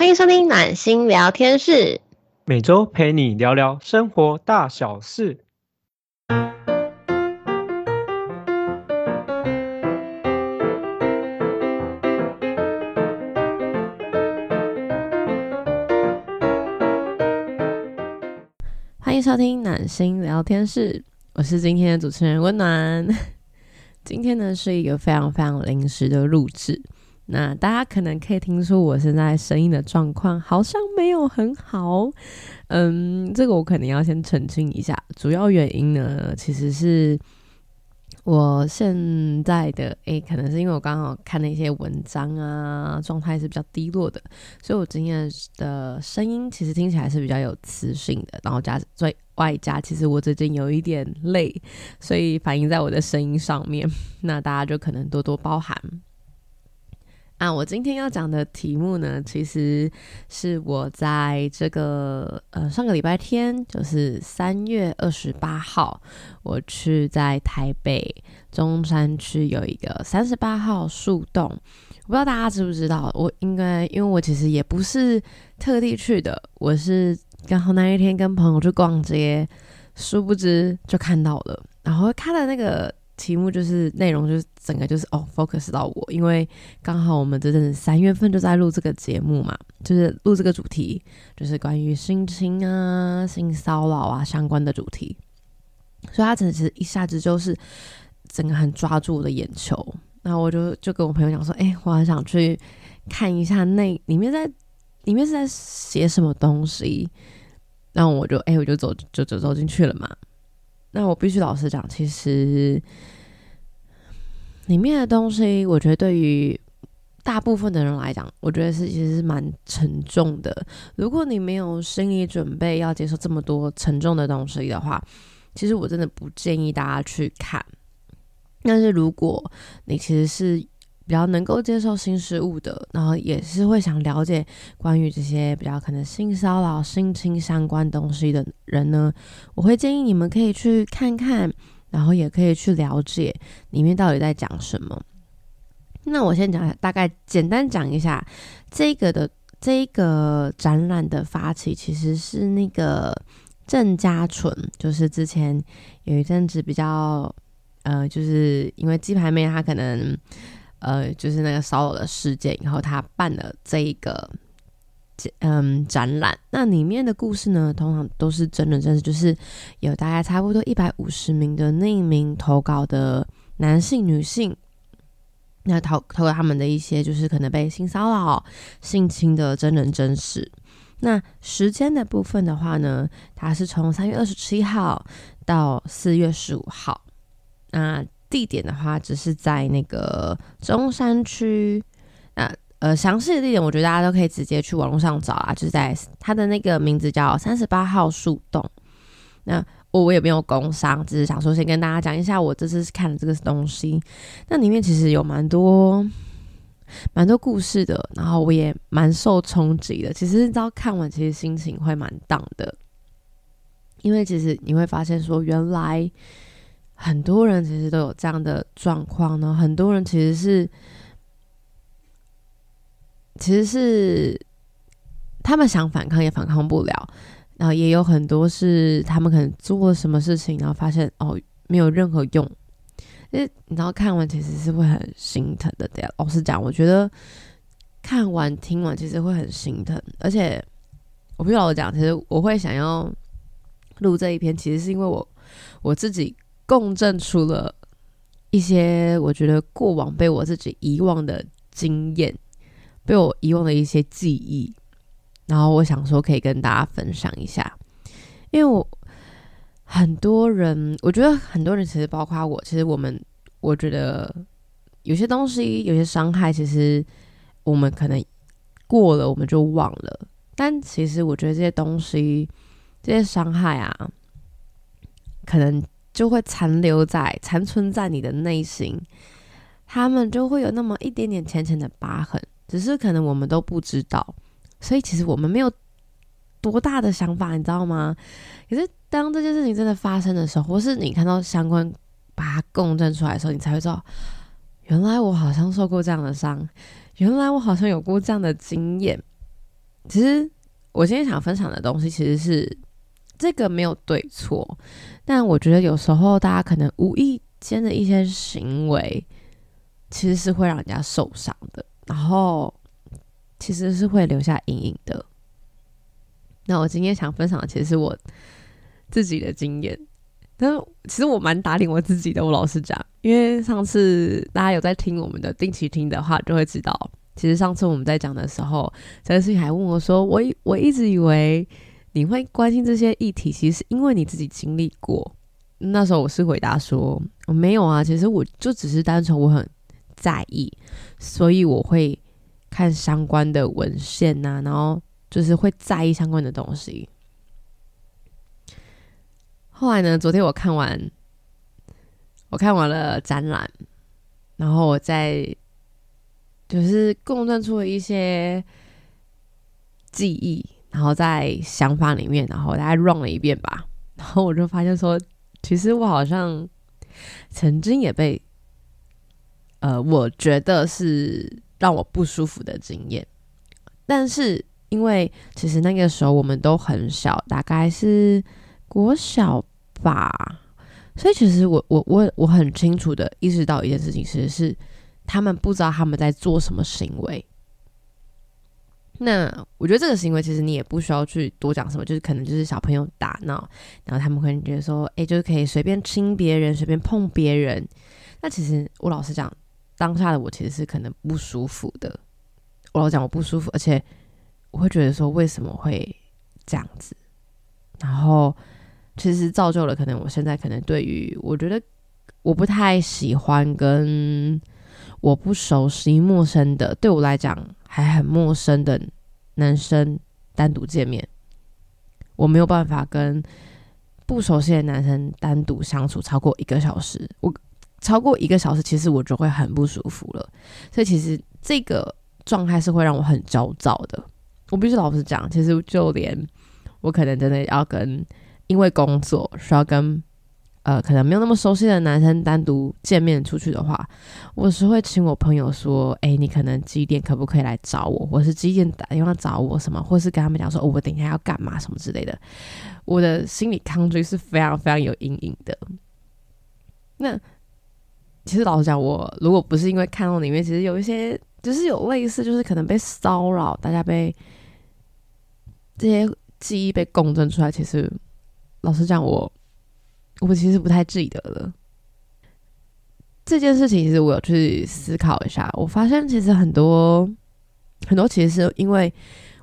欢迎收听暖心聊天室，每周陪你聊聊生活大小事。欢迎收听暖心聊天室，我是今天的主持人温暖。今天呢是一个非常非常临时的录制。那大家可能可以听出我现在声音的状况好像没有很好，嗯，这个我可能要先澄清一下。主要原因呢，其实是我现在的诶，可能是因为我刚好看了一些文章啊，状态是比较低落的，所以我今天的声音其实听起来是比较有磁性的。然后加最外加，其实我最近有一点累，所以反映在我的声音上面，那大家就可能多多包涵。啊，我今天要讲的题目呢，其实是我在这个呃上个礼拜天，就是三月二十八号，我去在台北中山区有一个三十八号树洞，我不知道大家知不知道，我应该因为我其实也不是特地去的，我是刚好那一天跟朋友去逛街，殊不知就看到了，然后看了那个。题目就是内容，就是整个就是哦，focus 到我，因为刚好我们这阵子三月份就在录这个节目嘛，就是录这个主题，就是关于性侵啊、性骚扰啊相关的主题，所以他真的其实一下子就是整个很抓住我的眼球，然后我就就跟我朋友讲说，哎，我很想去看一下那里面在里面是在写什么东西，然后我就哎，我就走就走走进去了嘛。那我必须老实讲，其实里面的东西，我觉得对于大部分的人来讲，我觉得是其实是蛮沉重的。如果你没有心理准备要接受这么多沉重的东西的话，其实我真的不建议大家去看。但是如果你其实是比较能够接受新事物的，然后也是会想了解关于这些比较可能性骚扰、性侵相关东西的人呢，我会建议你们可以去看看，然后也可以去了解里面到底在讲什么。那我先讲，大概简单讲一下这个的这个展览的发起，其实是那个郑家纯，就是之前有一阵子比较呃，就是因为鸡排妹她可能。呃，就是那个骚扰的事件，然后他办了这一个嗯展览。那里面的故事呢，通常都是真人真事，就是有大概差不多一百五十名的匿名投稿的男性、女性，那投投他们的一些就是可能被性骚扰、性侵的真人真事。那时间的部分的话呢，它是从三月二十七号到四月十五号。那地点的话，只是在那个中山区。那呃，详细的地点，我觉得大家都可以直接去网络上找啊。就是在它的那个名字叫三十八号树洞。那我我也没有工商，只是想说先跟大家讲一下，我这次是看的这个东西。那里面其实有蛮多蛮多故事的，然后我也蛮受冲击的。其实你知道，看完其实心情会蛮荡的，因为其实你会发现说，原来。很多人其实都有这样的状况呢，很多人其实是，其实是他们想反抗也反抗不了，然后也有很多是他们可能做了什么事情，然后发现哦没有任何用，因为你知道看完其实是会很心疼的。对，老实讲，我觉得看完听完其实会很心疼，而且我不老实讲，其实我会想要录这一篇，其实是因为我我自己。共振出了一些我觉得过往被我自己遗忘的经验，被我遗忘的一些记忆，然后我想说可以跟大家分享一下，因为我很多人，我觉得很多人其实包括我，其实我们我觉得有些东西有些伤害，其实我们可能过了我们就忘了，但其实我觉得这些东西这些伤害啊，可能。就会残留在、残存在你的内心，他们就会有那么一点点浅浅的疤痕，只是可能我们都不知道，所以其实我们没有多大的想法，你知道吗？可是当这件事情真的发生的时候，或是你看到相关把它共振出来的时候，你才会知道，原来我好像受过这样的伤，原来我好像有过这样的经验。其实我今天想分享的东西，其实是这个没有对错，但我觉得有时候大家可能无意间的一些行为，其实是会让人家受伤的，然后其实是会留下阴影的。那我今天想分享的，其实是我自己的经验。但其实我蛮打脸我自己的，我老实讲，因为上次大家有在听我们的定期听的话，就会知道，其实上次我们在讲的时候，这个事情还问我说，我我一直以为你会关心这些议题，其实是因为你自己经历过。那时候我是回答说，我没有啊，其实我就只是单纯我很在意，所以我会看相关的文献呐，然后就是会在意相关的东西。后来呢？昨天我看完，我看完了展览，然后我在就是共振出了一些记忆，然后在想法里面，然后大概 run 了一遍吧，然后我就发现说，其实我好像曾经也被，呃，我觉得是让我不舒服的经验，但是因为其实那个时候我们都很小，大概是国小。吧，所以其实我我我我很清楚的意识到一件事情，其实是他们不知道他们在做什么行为。那我觉得这个行为其实你也不需要去多讲什么，就是可能就是小朋友打闹，然后他们可能觉得说，哎，就是可以随便亲别人，随便碰别人。那其实我老实讲，当下的我其实是可能不舒服的。我老讲我不舒服，而且我会觉得说，为什么会这样子？然后。其实造就了，可能我现在可能对于我觉得我不太喜欢跟我不熟悉、陌生的，对我来讲还很陌生的男生单独见面，我没有办法跟不熟悉的男生单独相处超过一个小时。我超过一个小时，其实我就会很不舒服了。所以其实这个状态是会让我很焦躁的。我必须老实讲，其实就连我可能真的要跟。因为工作需要跟呃可能没有那么熟悉的男生单独见面出去的话，我是会请我朋友说：“哎，你可能几点可不可以来找我？或是几点打电话找我什么？或是跟他们讲说，哦，我等一下要干嘛什么之类的。”我的心理抗拒是非常非常有阴影的。那其实老实讲，我如果不是因为看到里面，其实有一些就是有类似，就是可能被骚扰，大家被这些记忆被共振出来，其实。老实讲，我我其实不太记得了这件事情。其实我有去思考一下，我发现其实很多很多，其实是因为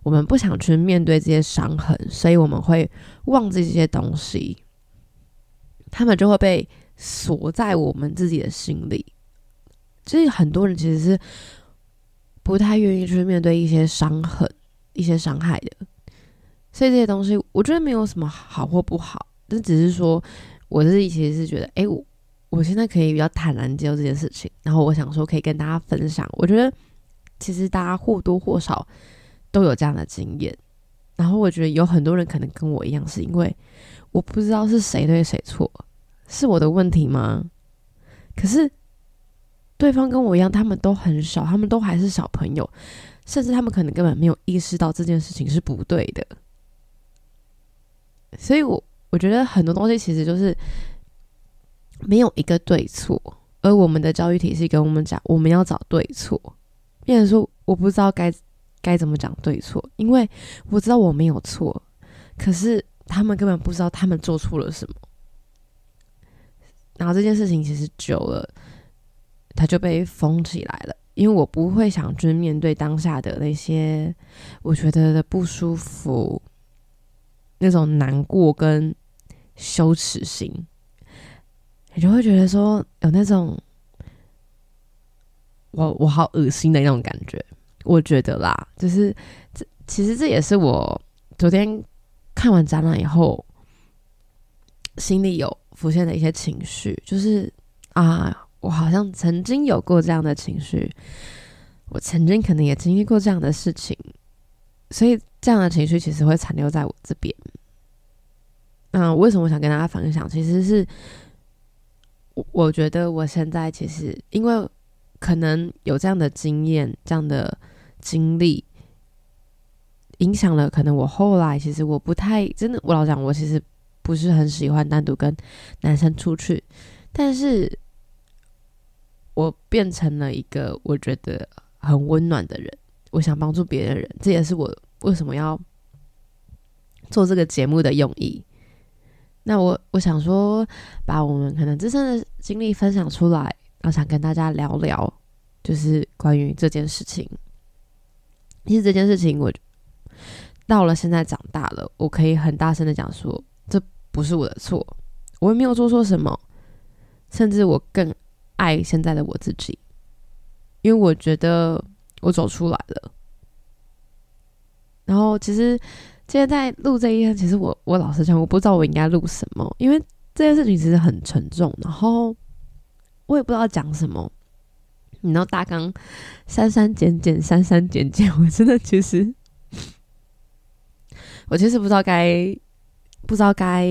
我们不想去面对这些伤痕，所以我们会忘记这些东西，他们就会被锁在我们自己的心里。所以很多人其实是不太愿意去面对一些伤痕、一些伤害的。所以这些东西，我觉得没有什么好或不好，但只是说，我自己其实是觉得，哎，我我现在可以比较坦然接受这件事情，然后我想说可以跟大家分享。我觉得其实大家或多或少都有这样的经验，然后我觉得有很多人可能跟我一样，是因为我不知道是谁对谁错，是我的问题吗？可是对方跟我一样，他们都很小，他们都还是小朋友，甚至他们可能根本没有意识到这件事情是不对的。所以，我我觉得很多东西其实就是没有一个对错，而我们的教育体系跟我们讲，我们要找对错。变成说，我不知道该该怎么讲对错，因为我知道我没有错，可是他们根本不知道他们做错了什么。然后这件事情其实久了，它就被封起来了，因为我不会想去面对当下的那些我觉得的不舒服。那种难过跟羞耻心，你就会觉得说有那种我我好恶心的那种感觉。我觉得啦，就是这其实这也是我昨天看完展览以后心里有浮现的一些情绪，就是啊，我好像曾经有过这样的情绪，我曾经可能也经历过这样的事情。所以这样的情绪其实会残留在我这边。嗯，为什么我想跟大家分享？其实是我我觉得我现在其实因为可能有这样的经验、这样的经历，影响了可能我后来其实我不太真的，我老讲我其实不是很喜欢单独跟男生出去，但是我变成了一个我觉得很温暖的人，我想帮助别人的人，这也是我为什么要做这个节目的用意。那我我想说，把我们可能自身的经历分享出来，然后想跟大家聊聊，就是关于这件事情。其实这件事情，我到了现在长大了，我可以很大声的讲说，这不是我的错，我也没有做错什么，甚至我更爱现在的我自己，因为我觉得我走出来了。然后其实。今天在录这一天，其实我我老实讲，我不知道我应该录什么，因为这件事情其实很沉重，然后我也不知道讲什么。你知道大纲删删减减，删删减减，我真的其实我其实不知道该不知道该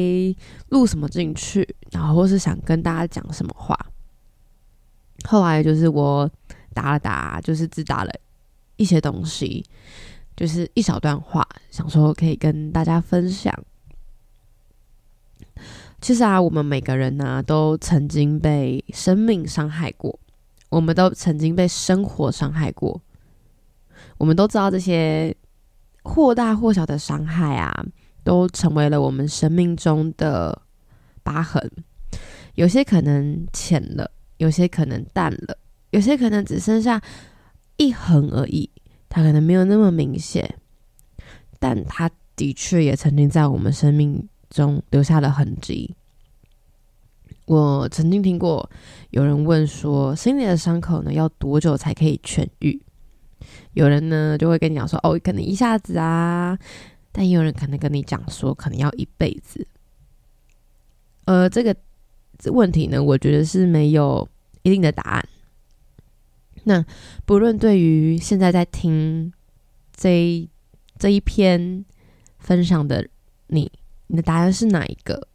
录什么进去，然后或是想跟大家讲什么话。后来就是我打了打，就是只打了一些东西。就是一小段话，想说可以跟大家分享。其实啊，我们每个人呢，都曾经被生命伤害过，我们都曾经被生活伤害过。我们都知道这些或大或小的伤害啊，都成为了我们生命中的疤痕。有些可能浅了，有些可能淡了，有些可能只剩下一横而已。它可能没有那么明显，但它的确也曾经在我们生命中留下了痕迹。我曾经听过有人问说，心里的伤口呢要多久才可以痊愈？有人呢就会跟你讲说，哦，可能一下子啊，但也有人可能跟你讲说，可能要一辈子。呃，这个问题呢，我觉得是没有一定的答案。那不论对于现在在听这这一篇分享的你，你的答案是哪一个？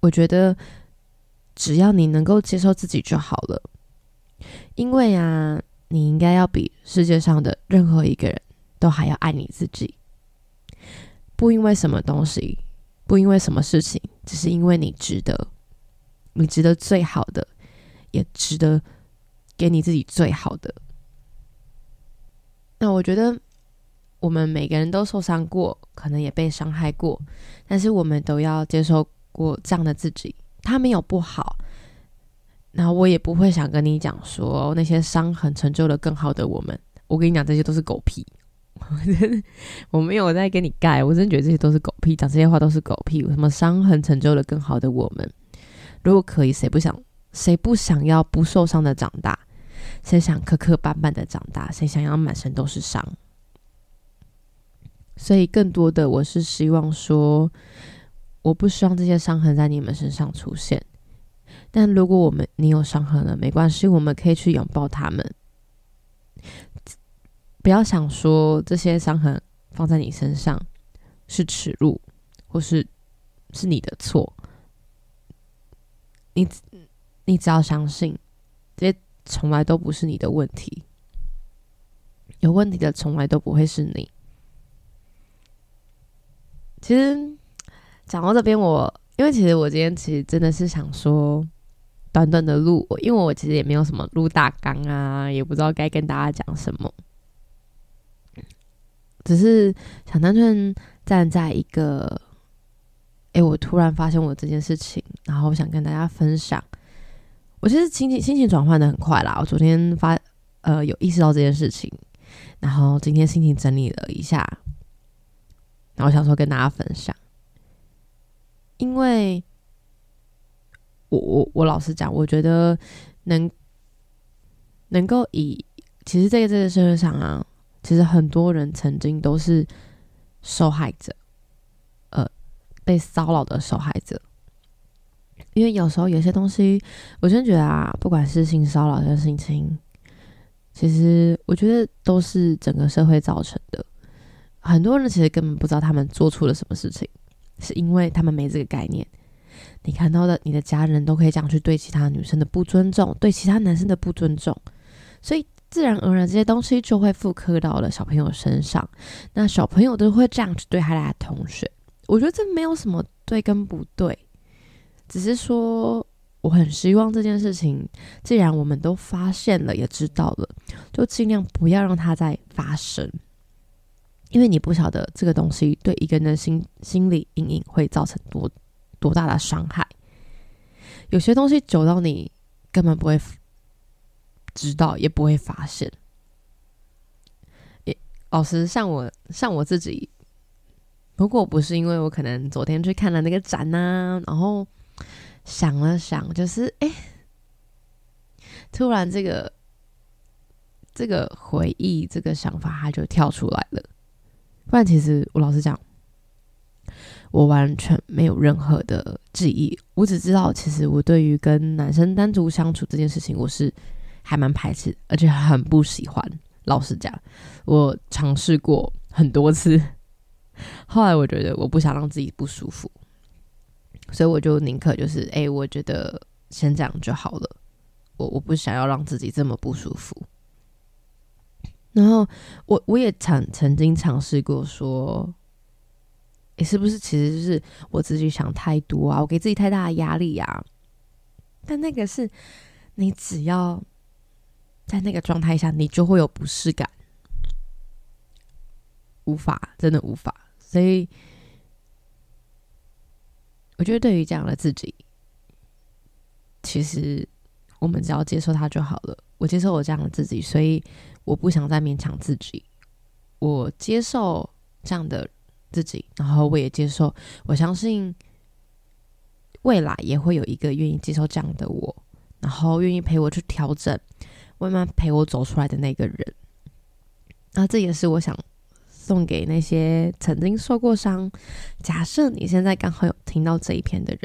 我觉得只要你能够接受自己就好了，因为啊，你应该要比世界上的任何一个人都还要爱你自己。不因为什么东西，不因为什么事情，只是因为你值得，你值得最好的，也值得。给你自己最好的。那我觉得，我们每个人都受伤过，可能也被伤害过，但是我们都要接受过这样的自己。他没有不好，然后我也不会想跟你讲说那些伤痕成就了更好的我们。我跟你讲，这些都是狗屁。我没有在跟你盖，我真的觉得这些都是狗屁，讲这些话都是狗屁。什么伤痕成就了更好的我们？如果可以，谁不想？谁不想要不受伤的长大？谁想磕磕绊绊的长大？谁想要满身都是伤？所以，更多的我是希望说，我不希望这些伤痕在你们身上出现。但如果我们你有伤痕了，没关系，我们可以去拥抱他们。不要想说这些伤痕放在你身上是耻辱，或是是你的错。你你只要相信这些。从来都不是你的问题，有问题的从来都不会是你。其实讲到这边，我因为其实我今天其实真的是想说，短短的录，因为我其实也没有什么录大纲啊，也不知道该跟大家讲什么，只是想单纯站在一个，哎，我突然发现我这件事情，然后想跟大家分享。我其实心情心情转换的很快啦。我昨天发呃有意识到这件事情，然后今天心情整理了一下，然后想说跟大家分享。因为我我我老实讲，我觉得能能够以其实这个这个社会上啊，其实很多人曾经都是受害者，呃，被骚扰的受害者。因为有时候有些东西，我真觉得啊，不管是性骚扰还是性侵，其实我觉得都是整个社会造成的。很多人其实根本不知道他们做出了什么事情，是因为他们没这个概念。你看到的，你的家人都可以这样去对其他女生的不尊重，对其他男生的不尊重，所以自然而然这些东西就会复刻到了小朋友身上，那小朋友都会这样去对他的同学。我觉得这没有什么对跟不对，只是说我很希望这件事情，既然我们都发现了也知道了，就尽量不要让它再发生，因为你不晓得这个东西对一个人的心心理阴影会造成多多大的伤害。有些东西久到你根本不会知道，也不会发现。也老师像我像我自己。如果不是因为我可能昨天去看了那个展呢，然后想了想，就是哎，突然这个这个回忆这个想法，它就跳出来了。不然，其实我老实讲，我完全没有任何的记忆。我只知道，其实我对于跟男生单独相处这件事情，我是还蛮排斥，而且很不喜欢。老实讲，我尝试过很多次。后来我觉得我不想让自己不舒服，所以我就宁可就是哎，我觉得先这样就好了。我我不想要让自己这么不舒服。然后我我也曾曾经尝试过说，哎，是不是其实就是我自己想太多啊？我给自己太大的压力呀？但那个是你只要在那个状态下，你就会有不适感，无法，真的无法。所以，我觉得对于这样的自己，其实我们只要接受他就好了。我接受我这样的自己，所以我不想再勉强自己。我接受这样的自己，然后我也接受，我相信未来也会有一个愿意接受这样的我，然后愿意陪我去调整，慢慢陪我走出来的那个人。那这也是我想。送给那些曾经受过伤，假设你现在刚好有听到这一篇的人，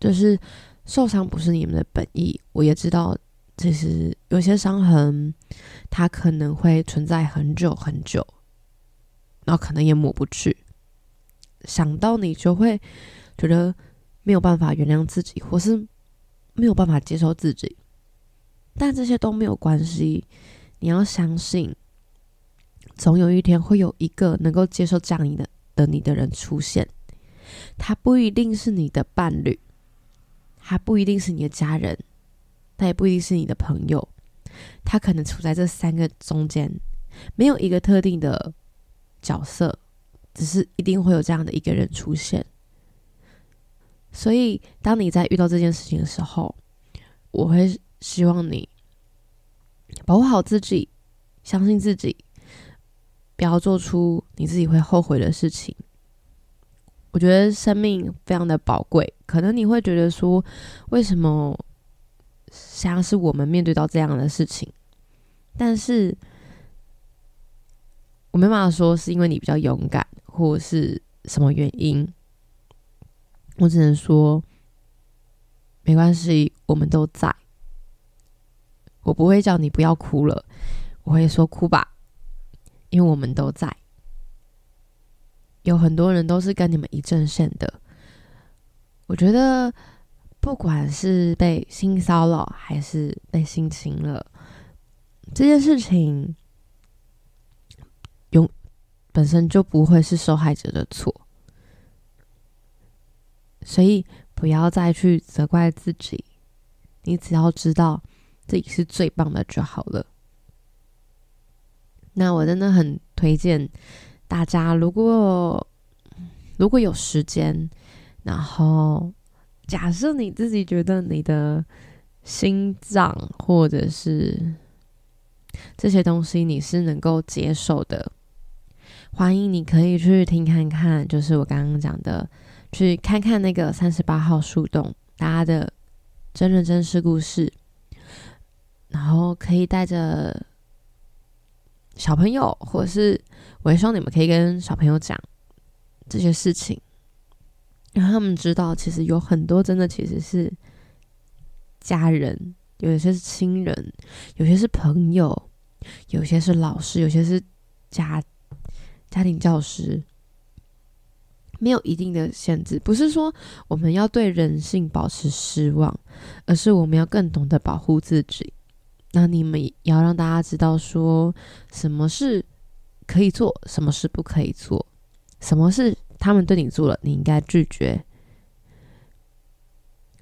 就是受伤不是你们的本意。我也知道，其实有些伤痕，它可能会存在很久很久，然后可能也抹不去。想到你就会觉得没有办法原谅自己，或是没有办法接受自己。但这些都没有关系，你要相信。总有一天会有一个能够接受这样你的的你的人出现，他不一定是你的伴侣，他不一定是你的家人，他也不一定是你的朋友，他可能处在这三个中间，没有一个特定的角色，只是一定会有这样的一个人出现。所以，当你在遇到这件事情的时候，我会希望你保护好自己，相信自己。不要做出你自己会后悔的事情。我觉得生命非常的宝贵，可能你会觉得说，为什么像是我们面对到这样的事情？但是我没办法说是因为你比较勇敢，或是什么原因。我只能说，没关系，我们都在。我不会叫你不要哭了，我会说哭吧。因为我们都在，有很多人都是跟你们一阵线的。我觉得，不管是被性骚扰还是被性侵了，这件事情，永本身就不会是受害者的错，所以不要再去责怪自己。你只要知道自己是最棒的就好了。那我真的很推荐大家，如果如果有时间，然后假设你自己觉得你的心脏或者是这些东西你是能够接受的，欢迎你可以去听看看，就是我刚刚讲的，去看看那个三十八号树洞大家的真人真事故事，然后可以带着。小朋友，或者是我也希望你们可以跟小朋友讲这些事情，让他们知道，其实有很多真的其实是家人，有些是亲人，有些是朋友，有些是老师，有些是家家庭教师，没有一定的限制。不是说我们要对人性保持失望，而是我们要更懂得保护自己。那你们也要让大家知道，说什么是可以做，什么是不可以做，什么是他们对你做了，你应该拒绝，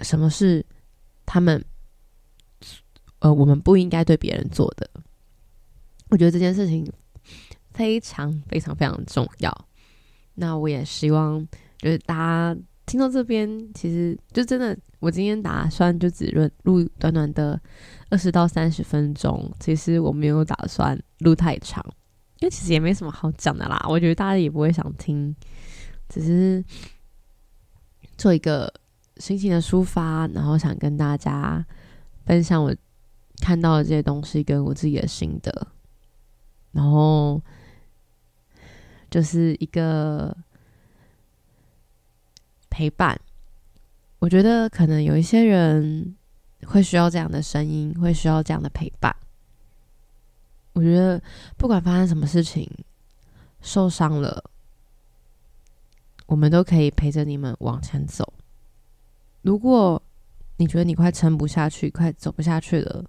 什么是他们呃我们不应该对别人做的。我觉得这件事情非常非常非常重要。那我也希望就是大家听到这边，其实就真的，我今天打算就只录录短短的二十到三十分钟。其实我没有打算录太长，因为其实也没什么好讲的啦。我觉得大家也不会想听，只是做一个心情的抒发，然后想跟大家分享我看到的这些东西跟我自己的心得，然后。就是一个陪伴，我觉得可能有一些人会需要这样的声音，会需要这样的陪伴。我觉得不管发生什么事情，受伤了，我们都可以陪着你们往前走。如果你觉得你快撑不下去，快走不下去了，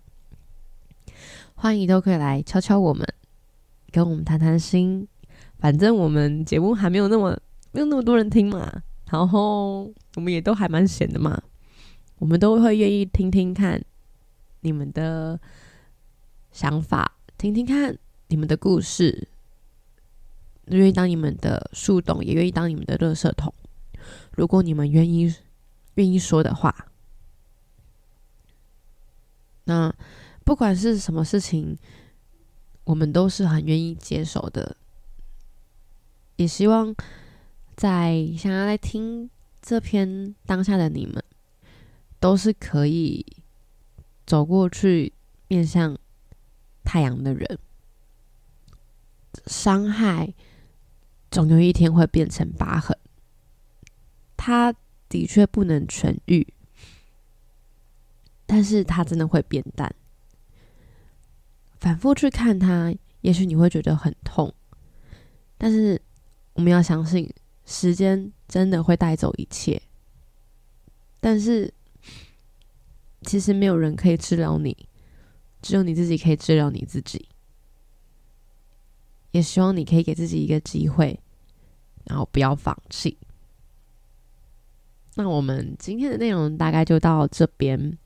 欢迎都可以来敲敲我们，跟我们谈谈心。反正我们节目还没有那么没有那么多人听嘛，然后我们也都还蛮闲的嘛，我们都会愿意听听看你们的想法，听听看你们的故事，愿意当你们的树洞，也愿意当你们的垃圾桶。如果你们愿意愿意说的话，那不管是什么事情，我们都是很愿意接受的。也希望在想要来听这篇当下的你们，都是可以走过去面向太阳的人。伤害总有一天会变成疤痕，它的确不能痊愈，但是它真的会变淡。反复去看它，也许你会觉得很痛，但是。我们要相信，时间真的会带走一切。但是，其实没有人可以治疗你，只有你自己可以治疗你自己。也希望你可以给自己一个机会，然后不要放弃。那我们今天的内容大概就到这边，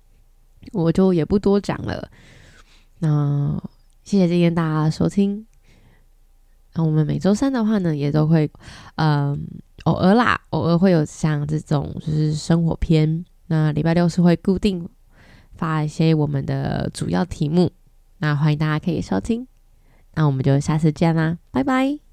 我就也不多讲了。那谢谢今天大家的收听。那我们每周三的话呢，也都会，嗯，偶尔啦，偶尔会有像这种就是生活篇。那礼拜六是会固定发一些我们的主要题目，那欢迎大家可以收听。那我们就下次见啦，拜拜。